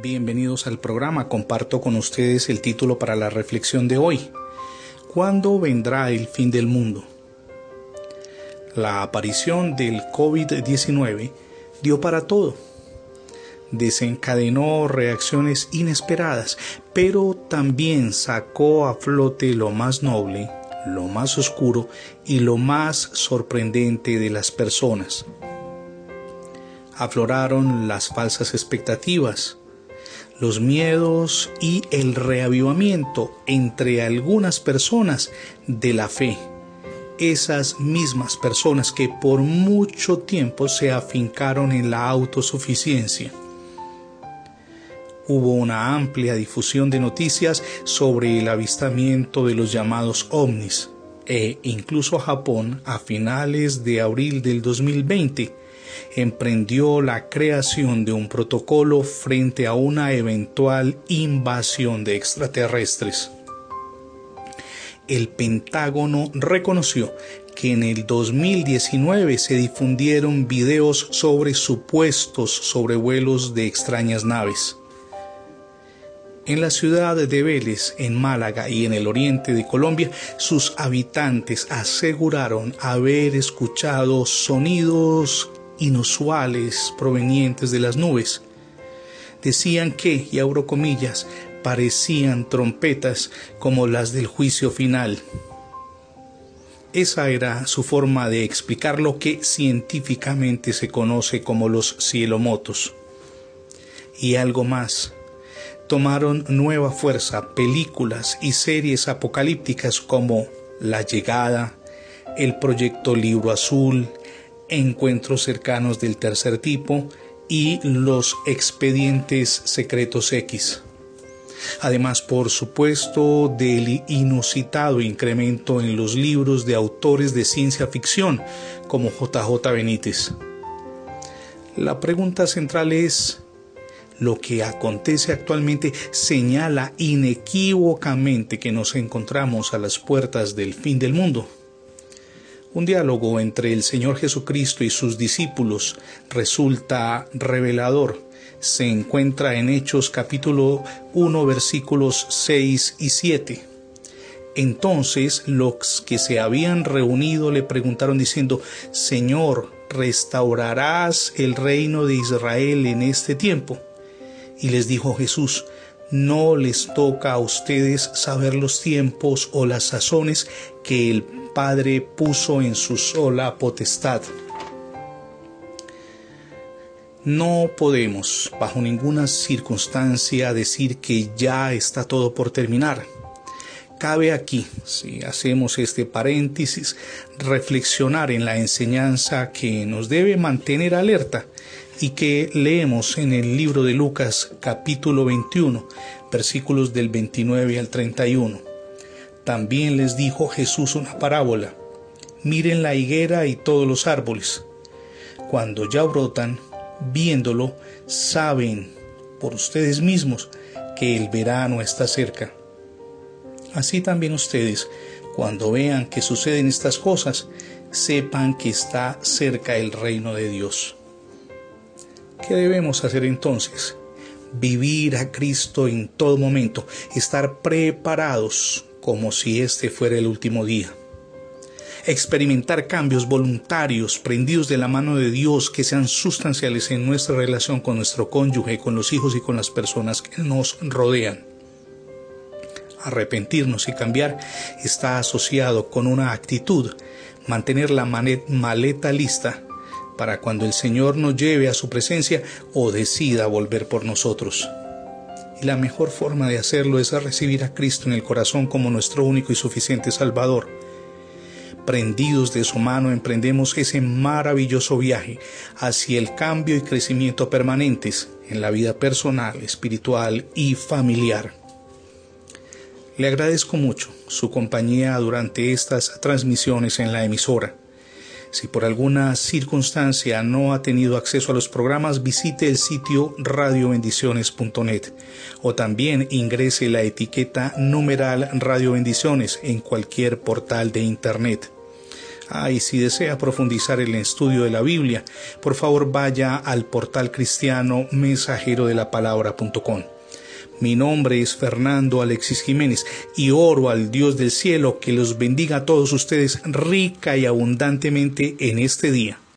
Bienvenidos al programa. Comparto con ustedes el título para la reflexión de hoy. ¿Cuándo vendrá el fin del mundo? La aparición del COVID-19 dio para todo. Desencadenó reacciones inesperadas, pero también sacó a flote lo más noble, lo más oscuro y lo más sorprendente de las personas. Afloraron las falsas expectativas, los miedos y el reavivamiento entre algunas personas de la fe. Esas mismas personas que por mucho tiempo se afincaron en la autosuficiencia. Hubo una amplia difusión de noticias sobre el avistamiento de los llamados ovnis e incluso Japón a finales de abril del 2020 emprendió la creación de un protocolo frente a una eventual invasión de extraterrestres. El Pentágono reconoció que en el 2019 se difundieron videos sobre supuestos sobrevuelos de extrañas naves. En la ciudad de Vélez, en Málaga y en el oriente de Colombia, sus habitantes aseguraron haber escuchado sonidos inusuales provenientes de las nubes. Decían que, y abro comillas, parecían trompetas como las del juicio final. Esa era su forma de explicar lo que científicamente se conoce como los cielomotos. Y algo más. Tomaron nueva fuerza películas y series apocalípticas como La llegada, el proyecto Libro Azul, encuentros cercanos del tercer tipo y los expedientes secretos X. Además, por supuesto, del inusitado incremento en los libros de autores de ciencia ficción como JJ Benítez. La pregunta central es, ¿lo que acontece actualmente señala inequívocamente que nos encontramos a las puertas del fin del mundo? Un diálogo entre el Señor Jesucristo y sus discípulos resulta revelador. Se encuentra en Hechos capítulo 1 versículos 6 y 7. Entonces los que se habían reunido le preguntaron diciendo, Señor, ¿restaurarás el reino de Israel en este tiempo? Y les dijo Jesús, no les toca a ustedes saber los tiempos o las sazones que el Padre puso en su sola potestad. No podemos, bajo ninguna circunstancia, decir que ya está todo por terminar. Cabe aquí, si hacemos este paréntesis, reflexionar en la enseñanza que nos debe mantener alerta y que leemos en el libro de Lucas capítulo 21, versículos del 29 al 31 también les dijo Jesús una parábola. Miren la higuera y todos los árboles. Cuando ya brotan, viéndolo, saben por ustedes mismos que el verano está cerca. Así también ustedes, cuando vean que suceden estas cosas, sepan que está cerca el reino de Dios. ¿Qué debemos hacer entonces? Vivir a Cristo en todo momento, estar preparados como si este fuera el último día. Experimentar cambios voluntarios prendidos de la mano de Dios que sean sustanciales en nuestra relación con nuestro cónyuge, con los hijos y con las personas que nos rodean. Arrepentirnos y cambiar está asociado con una actitud, mantener la maleta lista para cuando el Señor nos lleve a su presencia o decida volver por nosotros la mejor forma de hacerlo es recibir a Cristo en el corazón como nuestro único y suficiente Salvador. Prendidos de su mano emprendemos ese maravilloso viaje hacia el cambio y crecimiento permanentes en la vida personal, espiritual y familiar. Le agradezco mucho su compañía durante estas transmisiones en la emisora. Si por alguna circunstancia no ha tenido acceso a los programas, visite el sitio radiobendiciones.net o también ingrese la etiqueta numeral Radio Bendiciones en cualquier portal de Internet. Ah, y si desea profundizar en el estudio de la Biblia, por favor vaya al portal cristiano mensajero de la palabra.com. Mi nombre es Fernando Alexis Jiménez y oro al Dios del cielo que los bendiga a todos ustedes rica y abundantemente en este día.